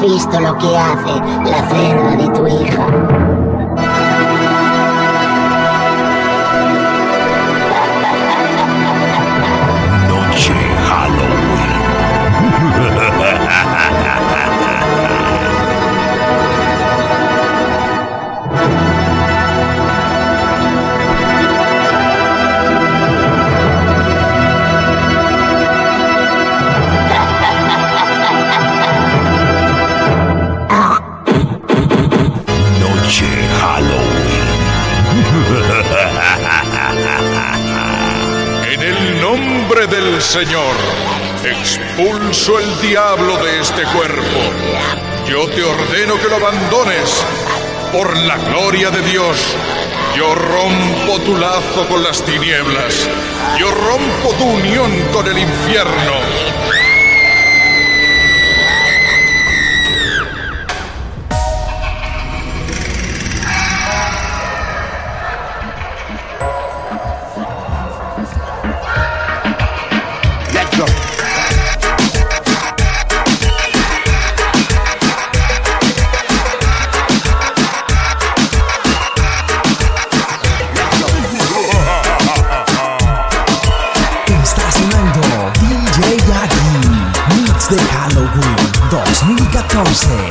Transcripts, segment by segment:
visto lo que hace la cerda de tu hija. Señor, expulso el diablo de este cuerpo. Yo te ordeno que lo abandones. Por la gloria de Dios, yo rompo tu lazo con las tinieblas. Yo rompo tu unión con el infierno. Concept.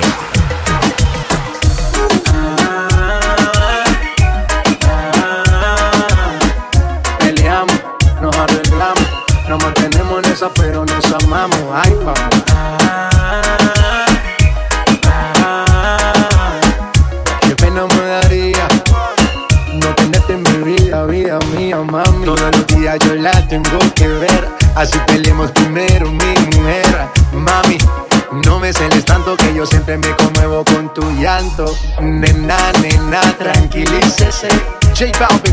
J Balvin,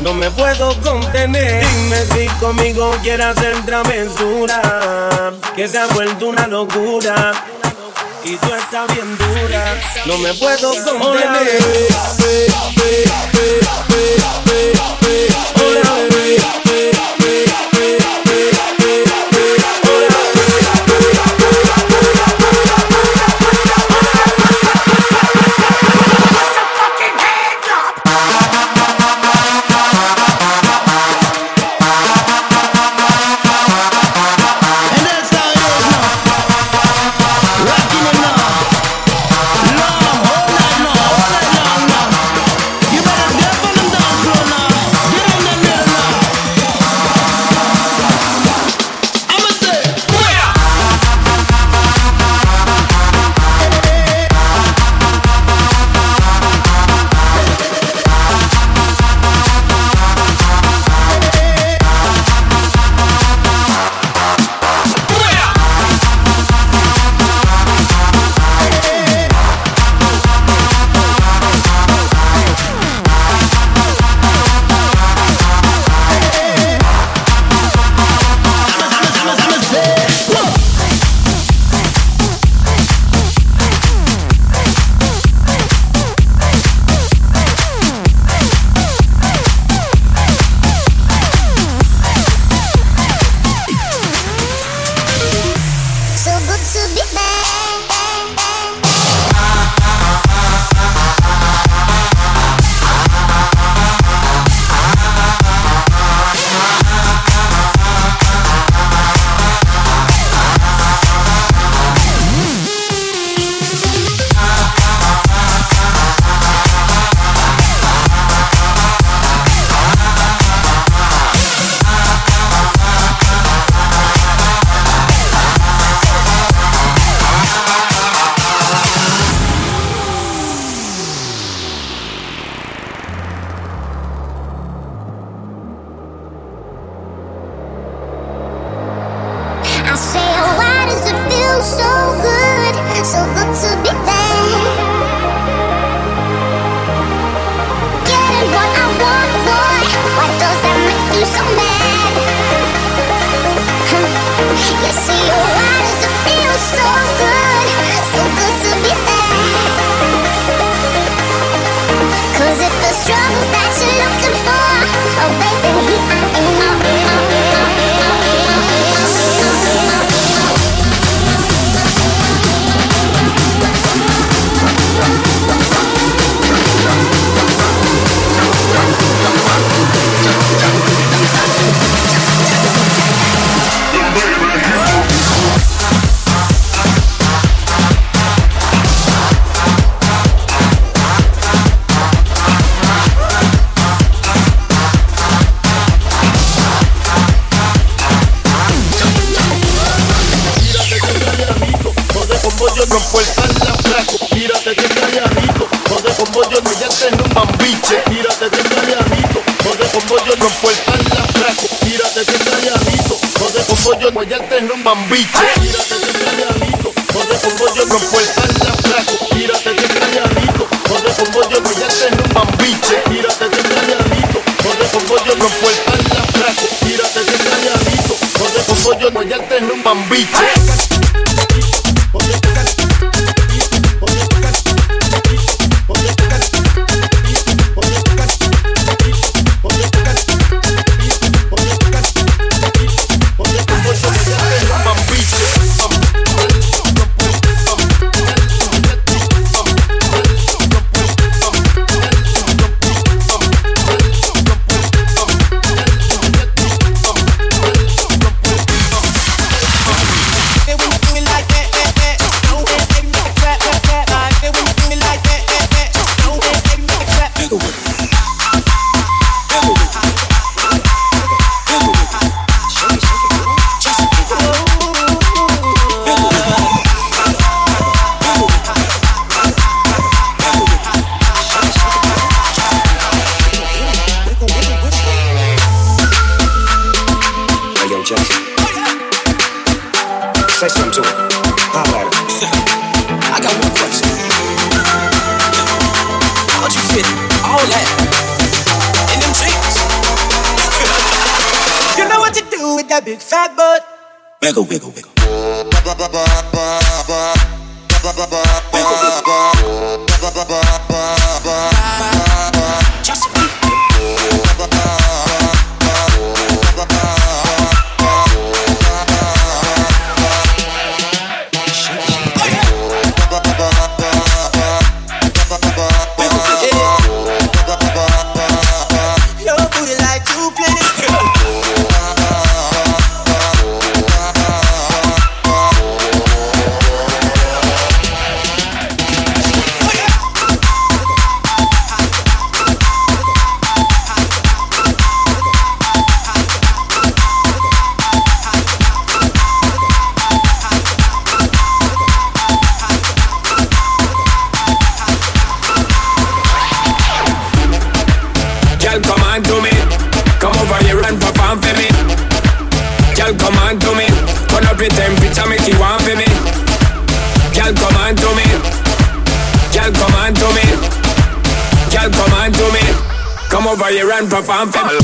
no me puedo contener. Dime si conmigo quieres hacer travesura, que se ha vuelto una locura. Y tú estás bien dura, no me puedo contener. Hola, mambiche. and pop.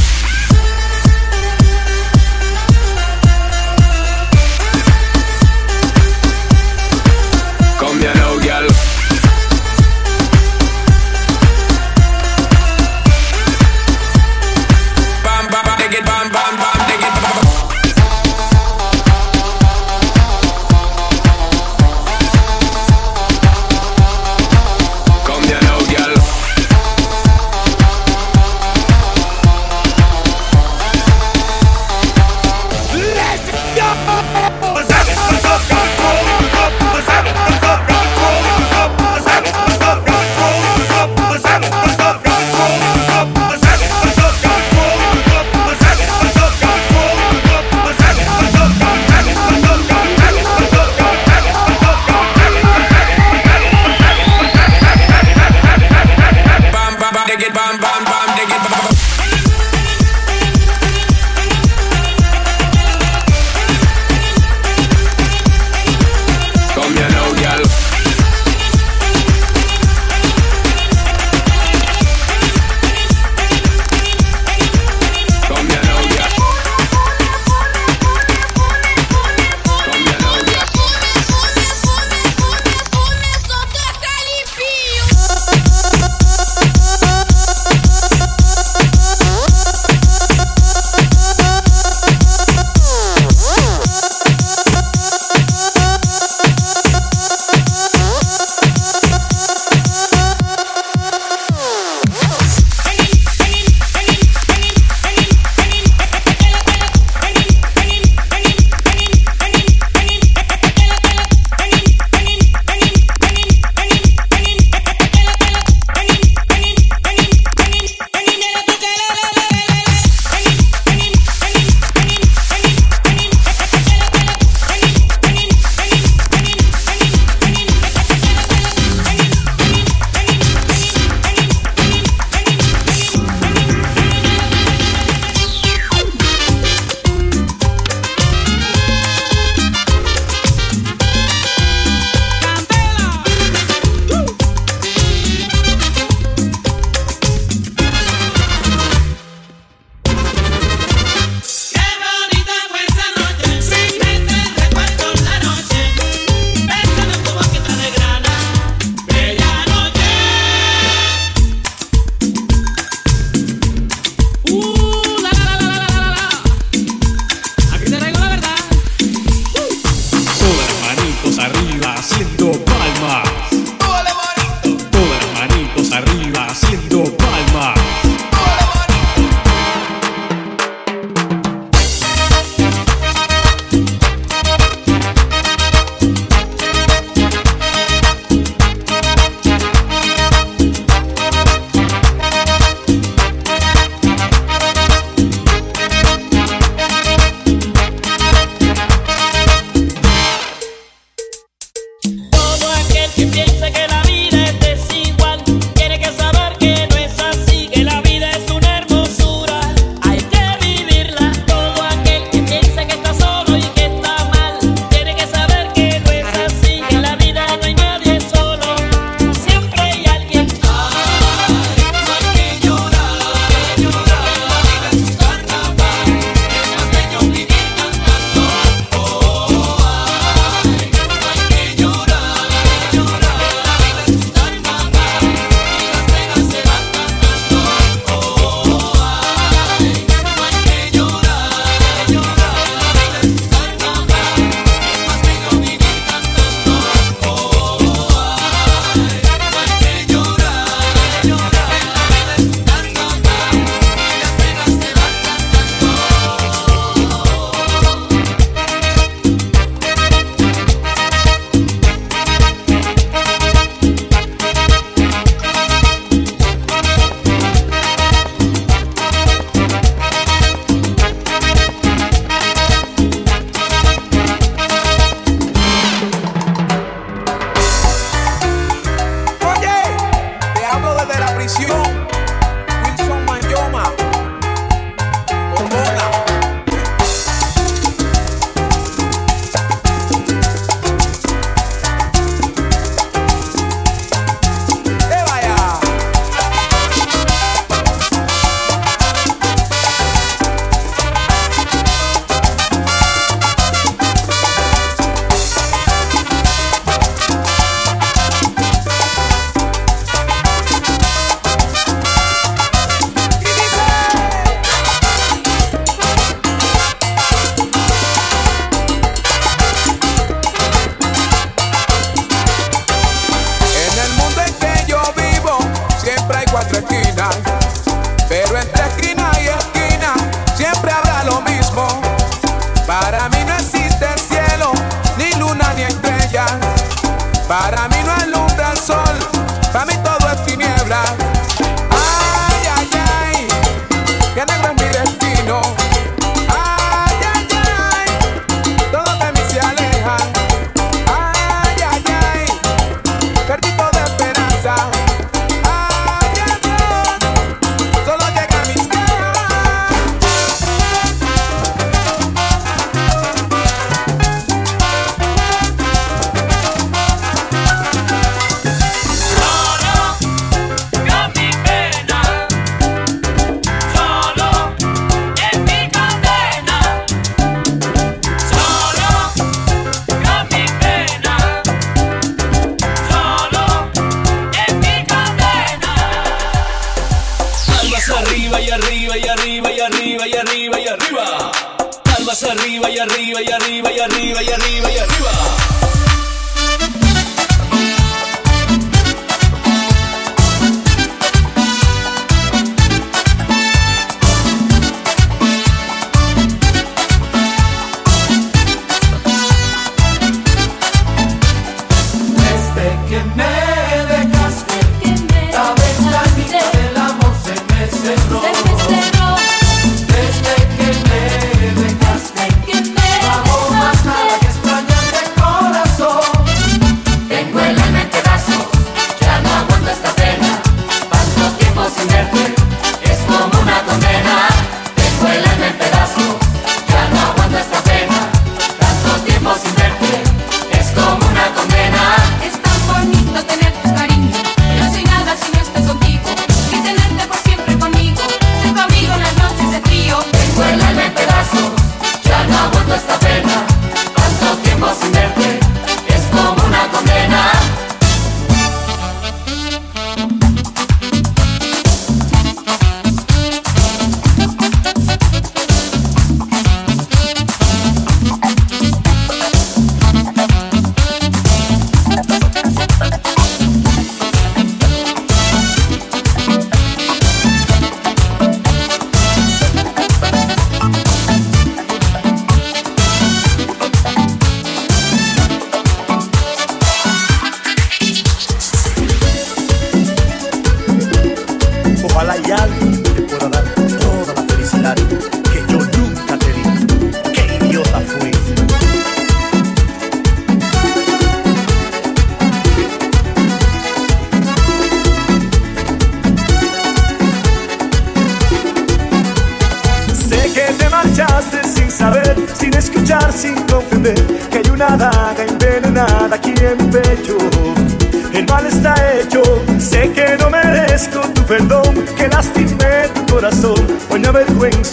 while I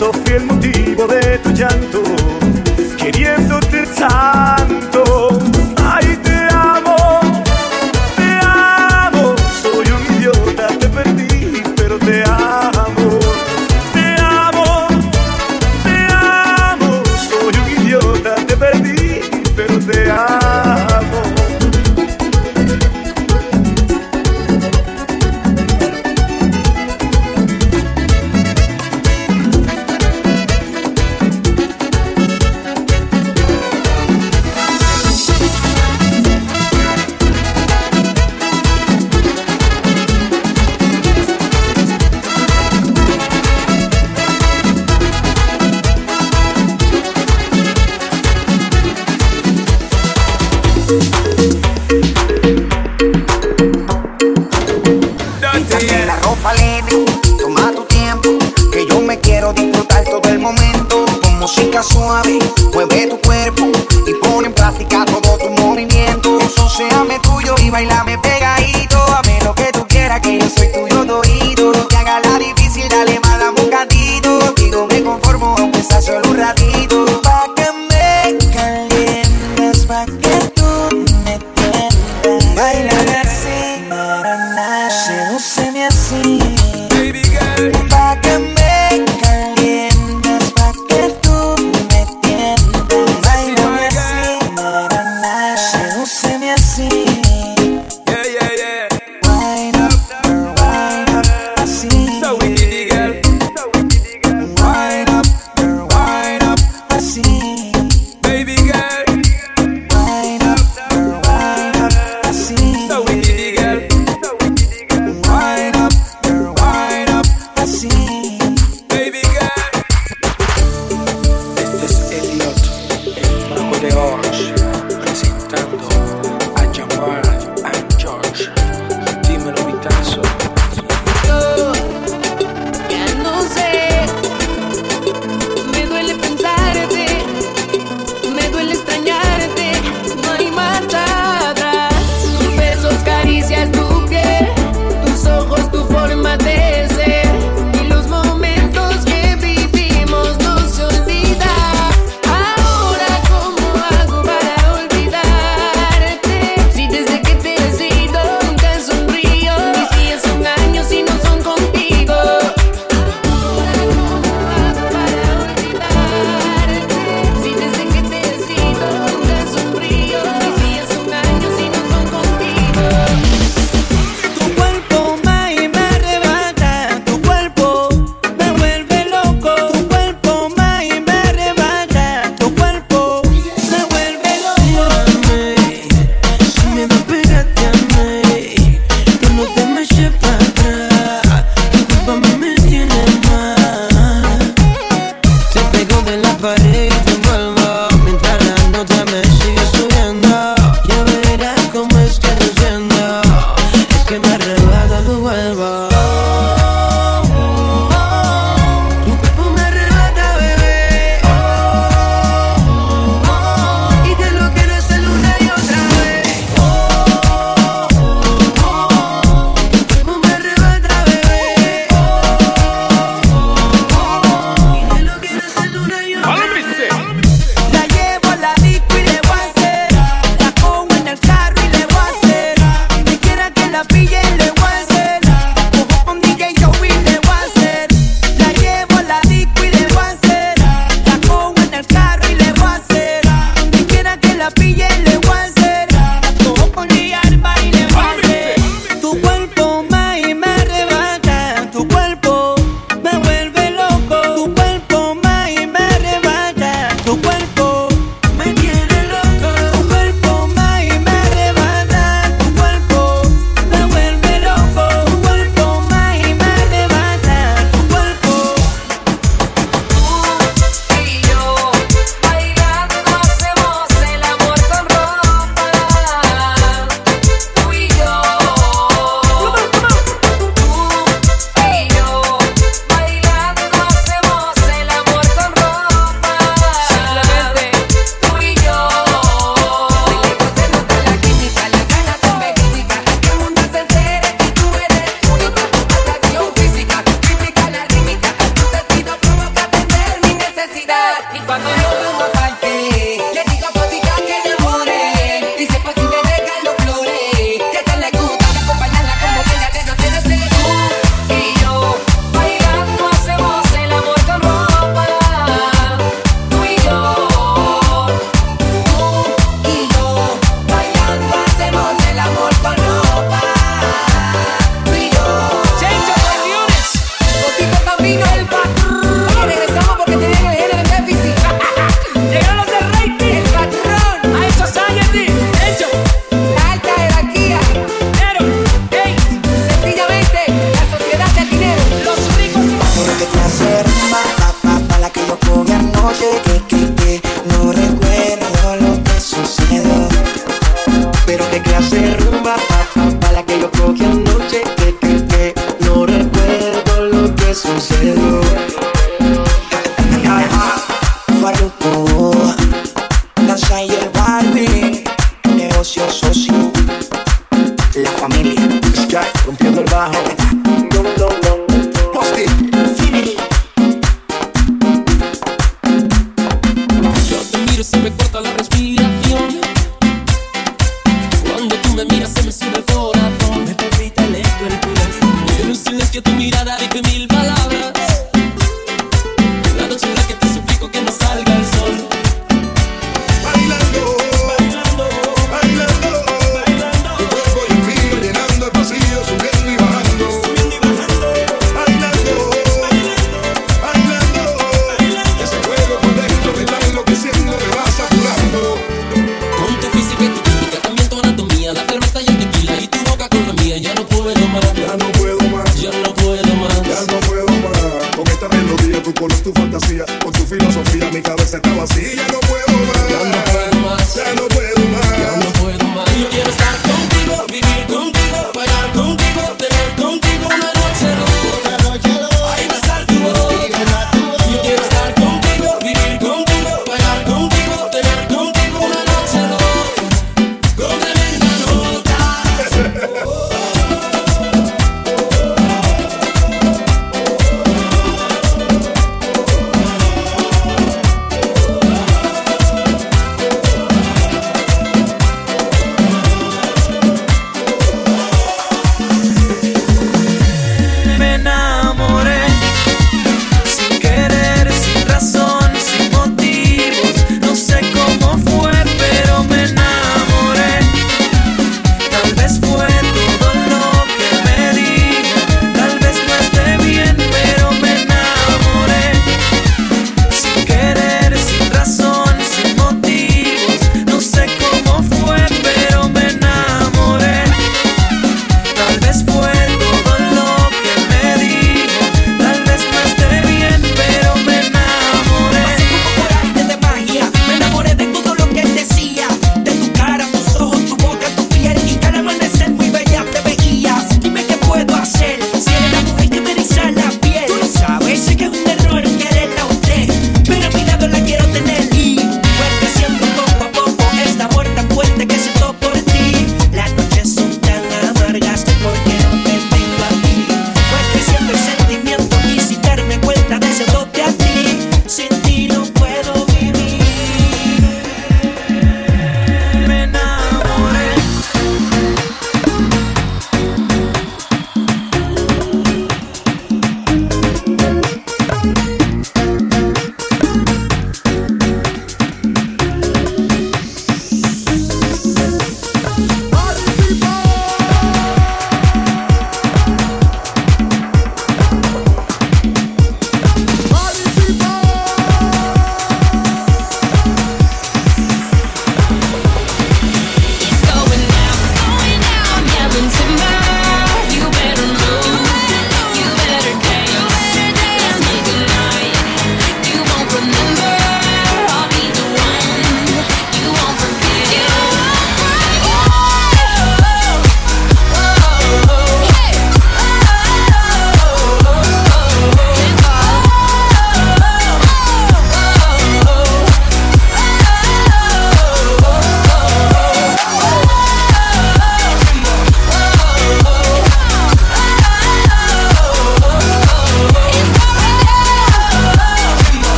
avergüenzo, fui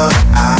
I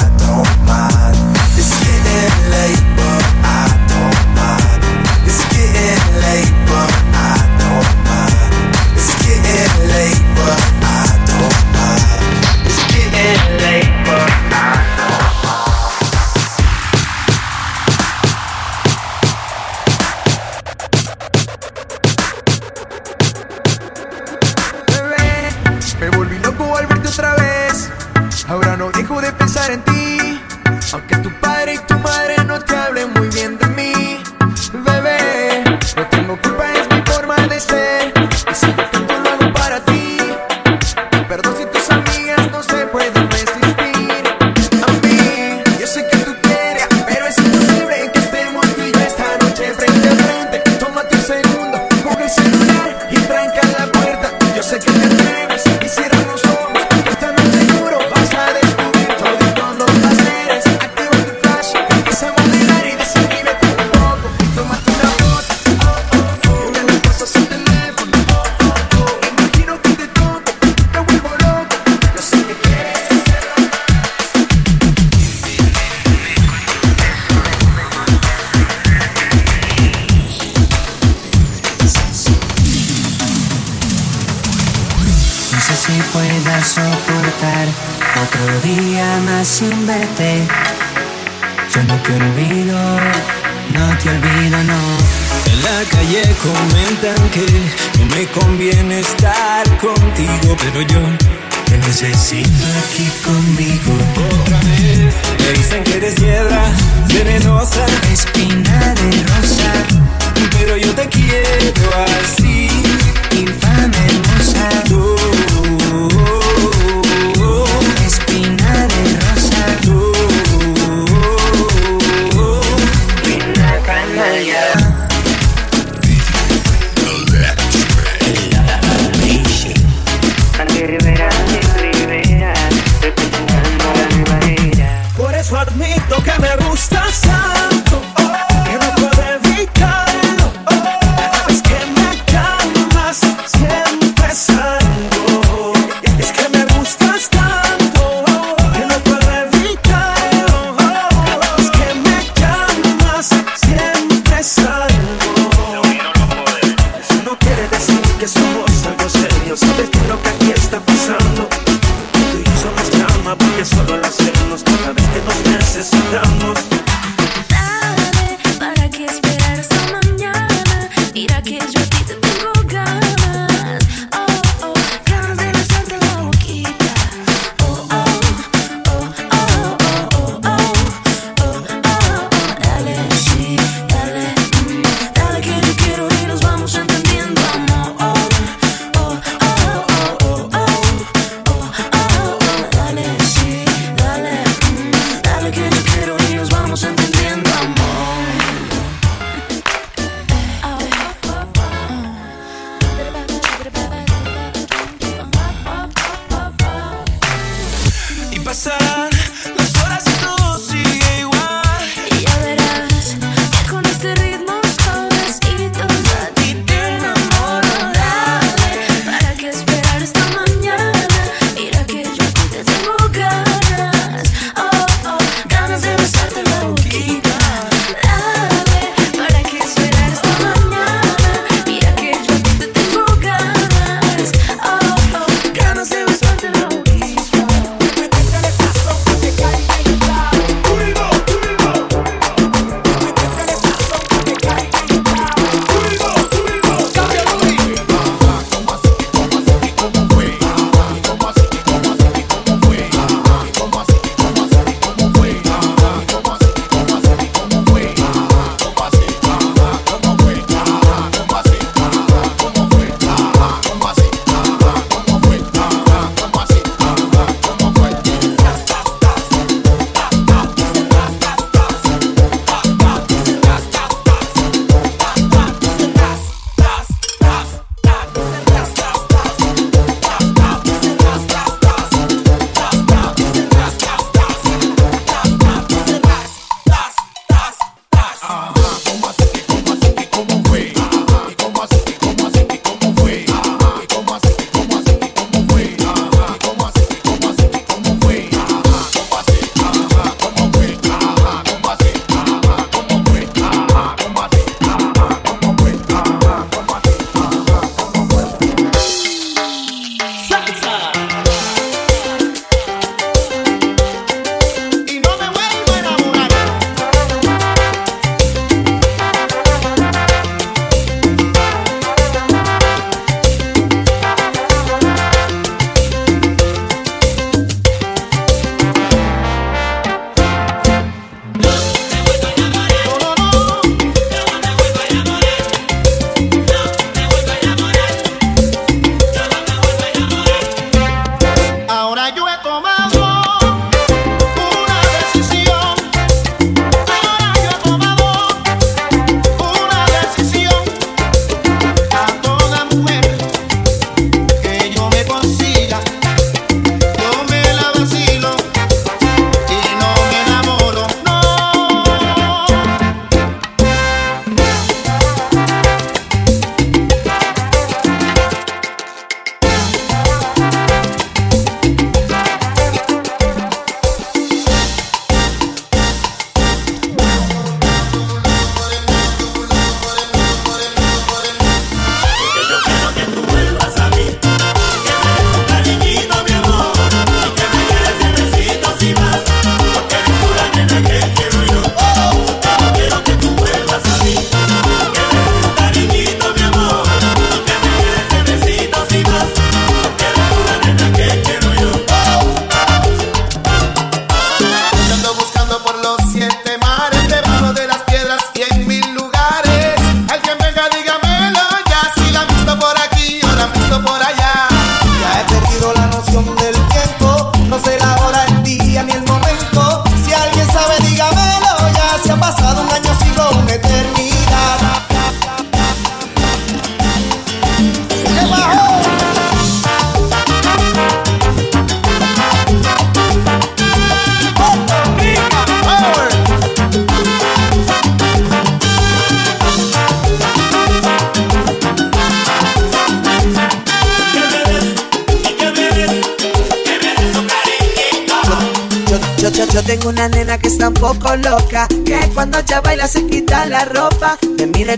please repeat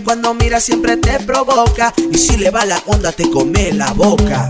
cuando mira siempre te provoca. Y si le va la onda, te come la boca.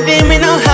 living with no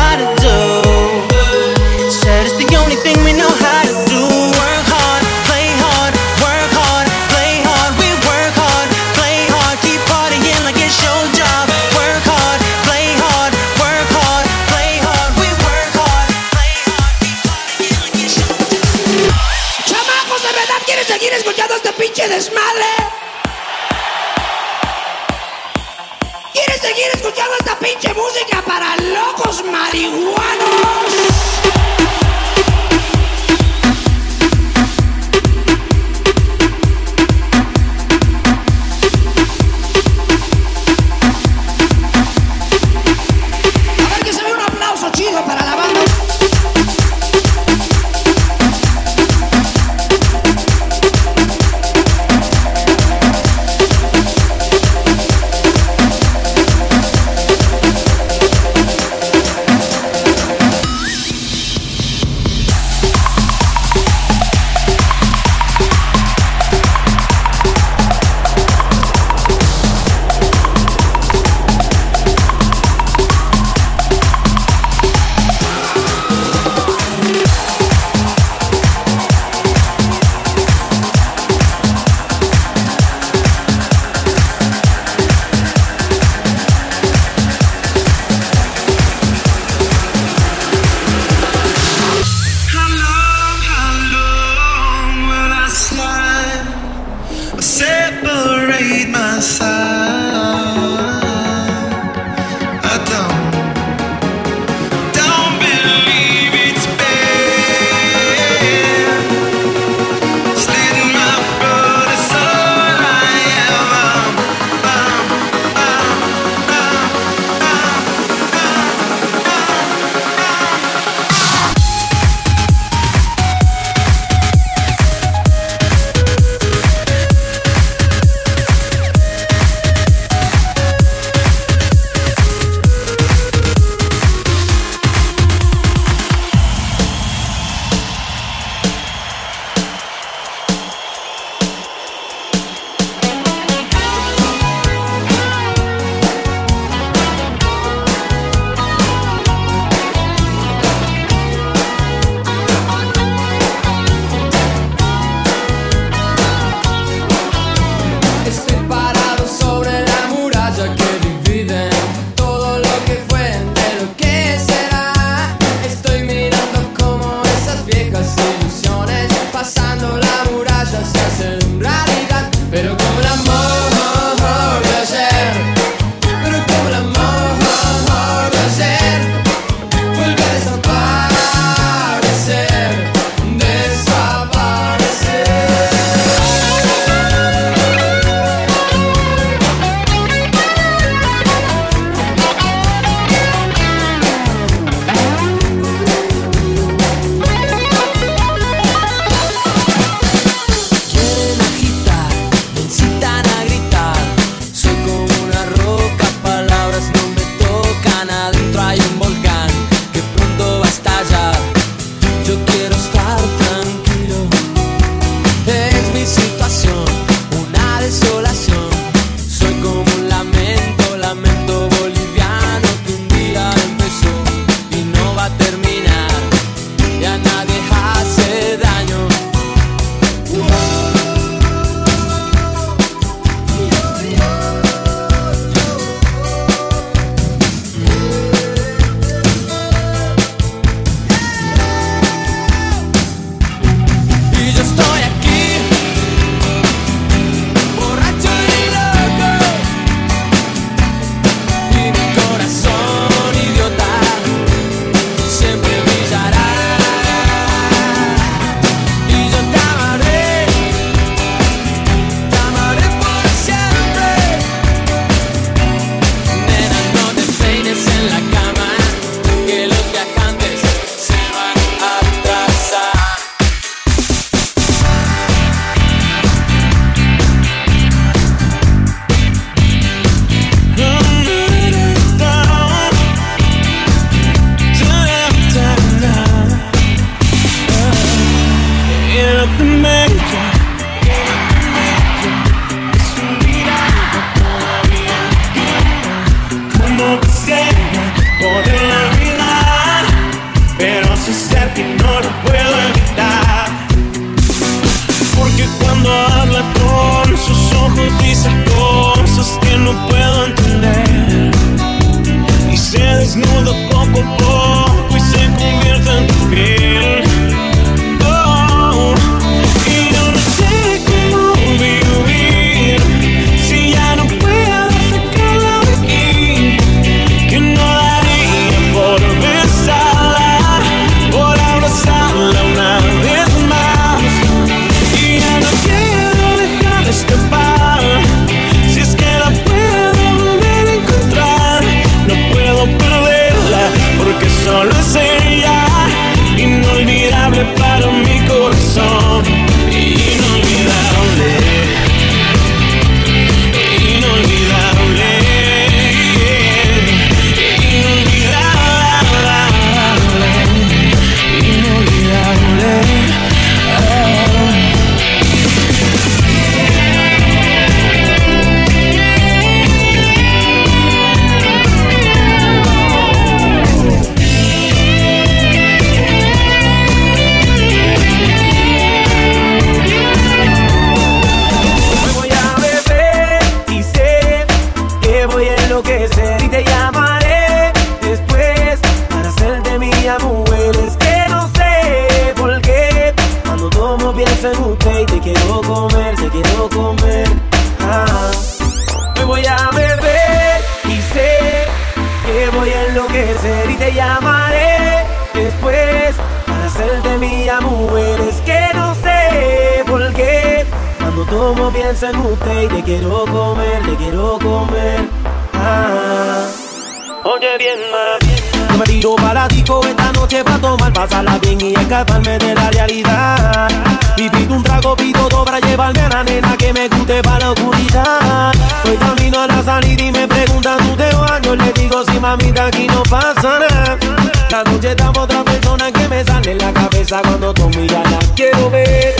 respetaba otra persona que me sale en la cabeza cuando tú miras la quiero ver.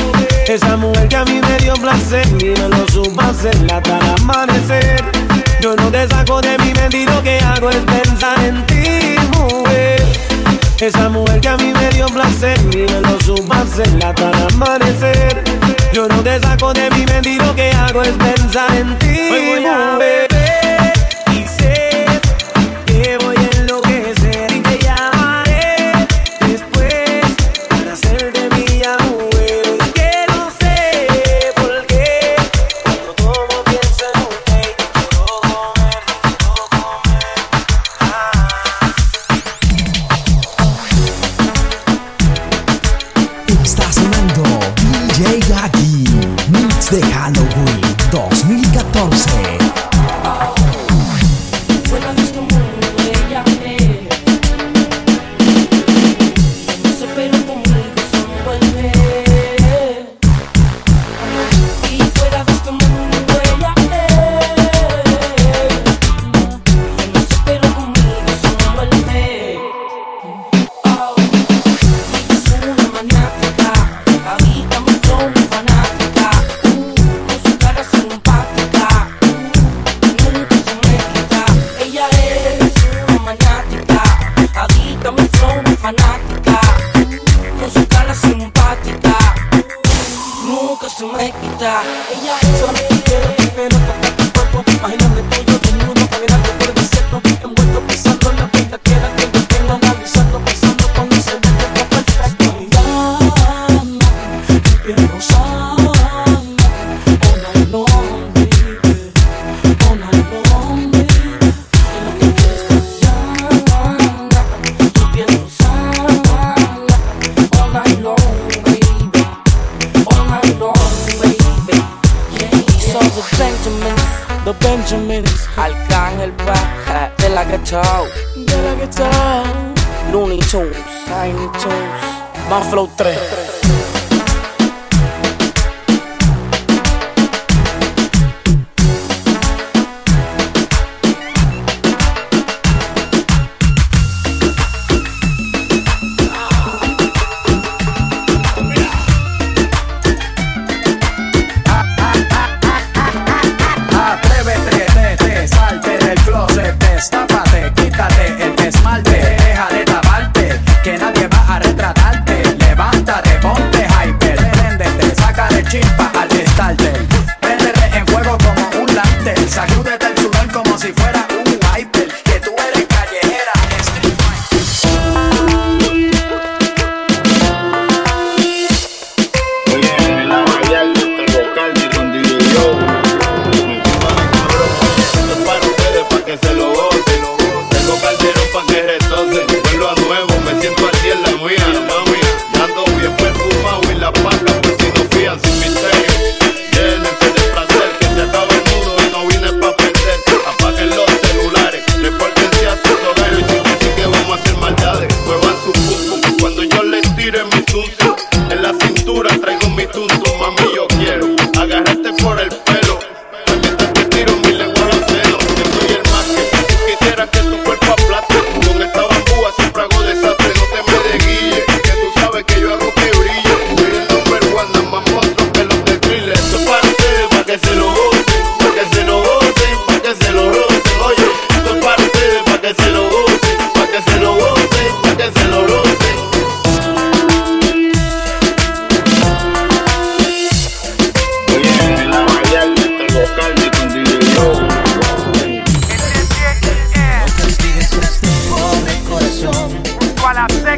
Esa mujer que a mí me dio placer y me lo supo hacer hasta el amanecer. Yo no te saco de mi mente y lo que hago es pensar en ti, mujer. Esa mujer que a mí me dio placer y me lo supo hacer hasta el amanecer. Yo no te saco de mi mente y lo que hago es pensar en ti, mujer.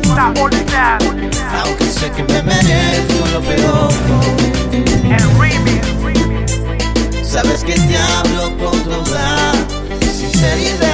esta. Aunque sé que me merezco lo peor. El remix. Sabes que te hablo con toda sinceridad.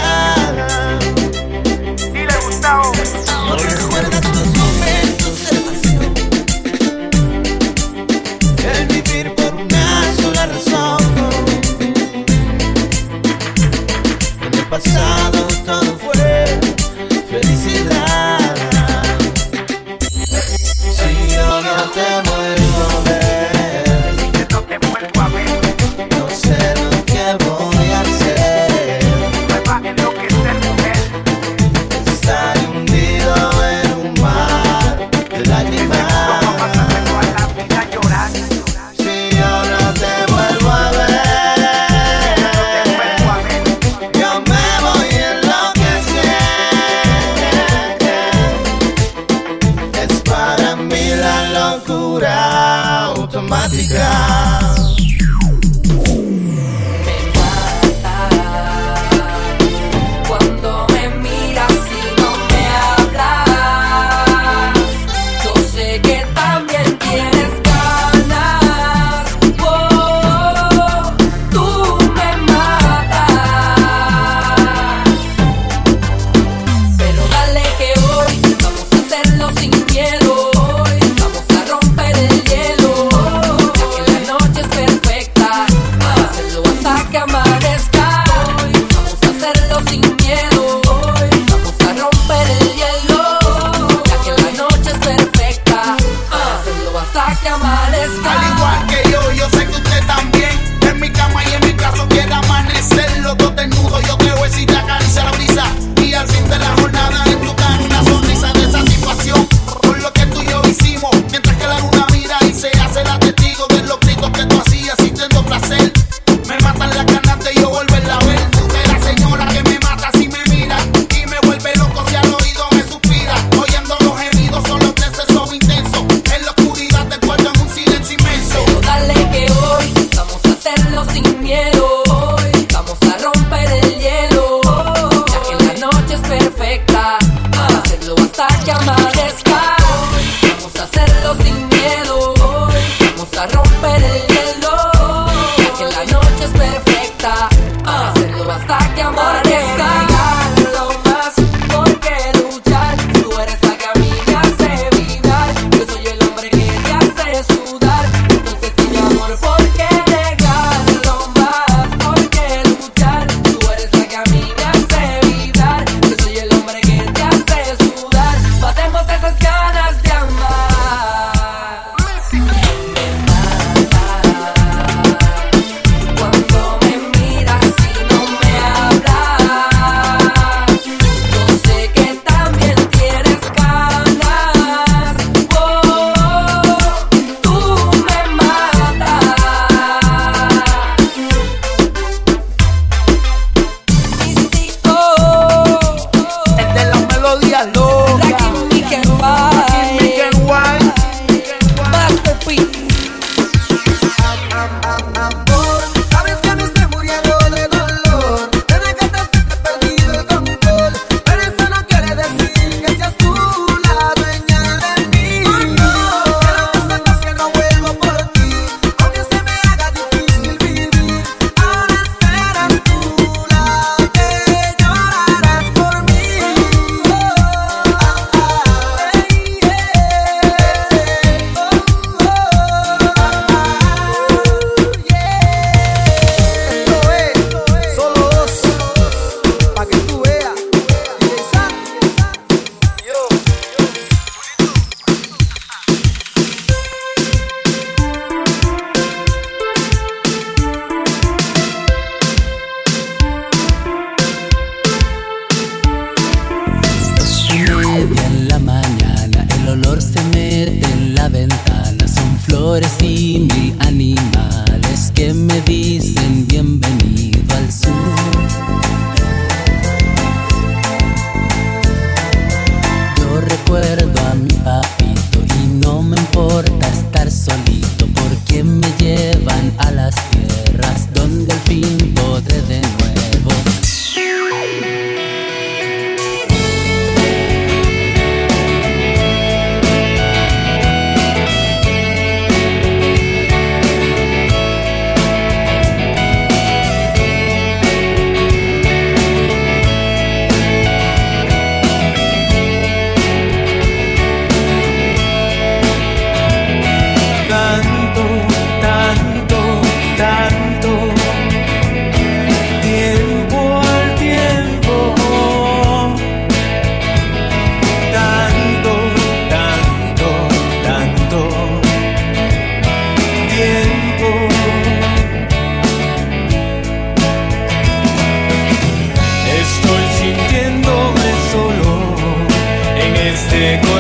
En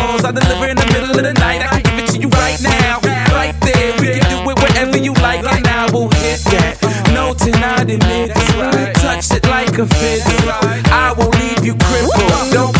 songs. I deliver in the middle of the night. I can give it to you right now, right there. We can do it wherever you like, and I will hit that. No deny, admit it. Touch it like a fiddle. I will leave you crippled. Don't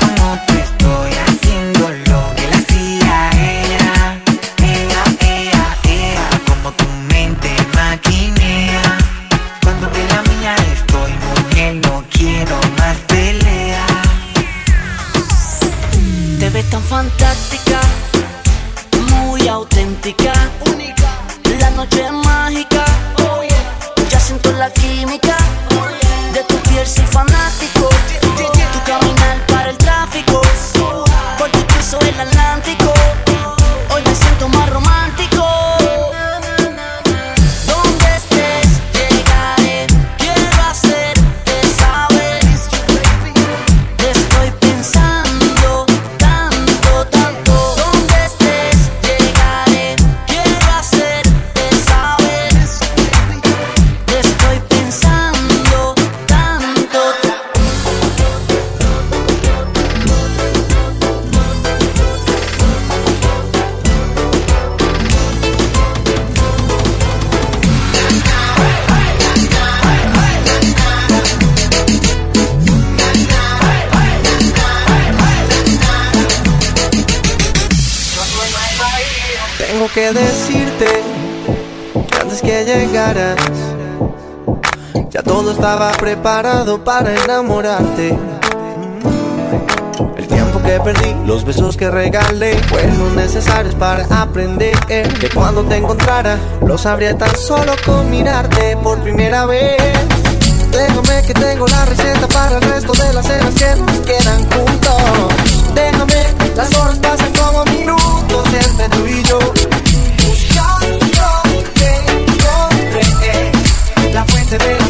preparado para enamorarte. El tiempo que perdí, los besos que regalé, fueron necesarios para aprender que cuando te encontrara, lo sabría tan solo con mirarte por primera vez. Déjame que tengo la receta para el resto de las cenas que nos quedan juntos. Déjame, las horas pasan como minutos entre tú y yo. Buscando te encontré la fuente de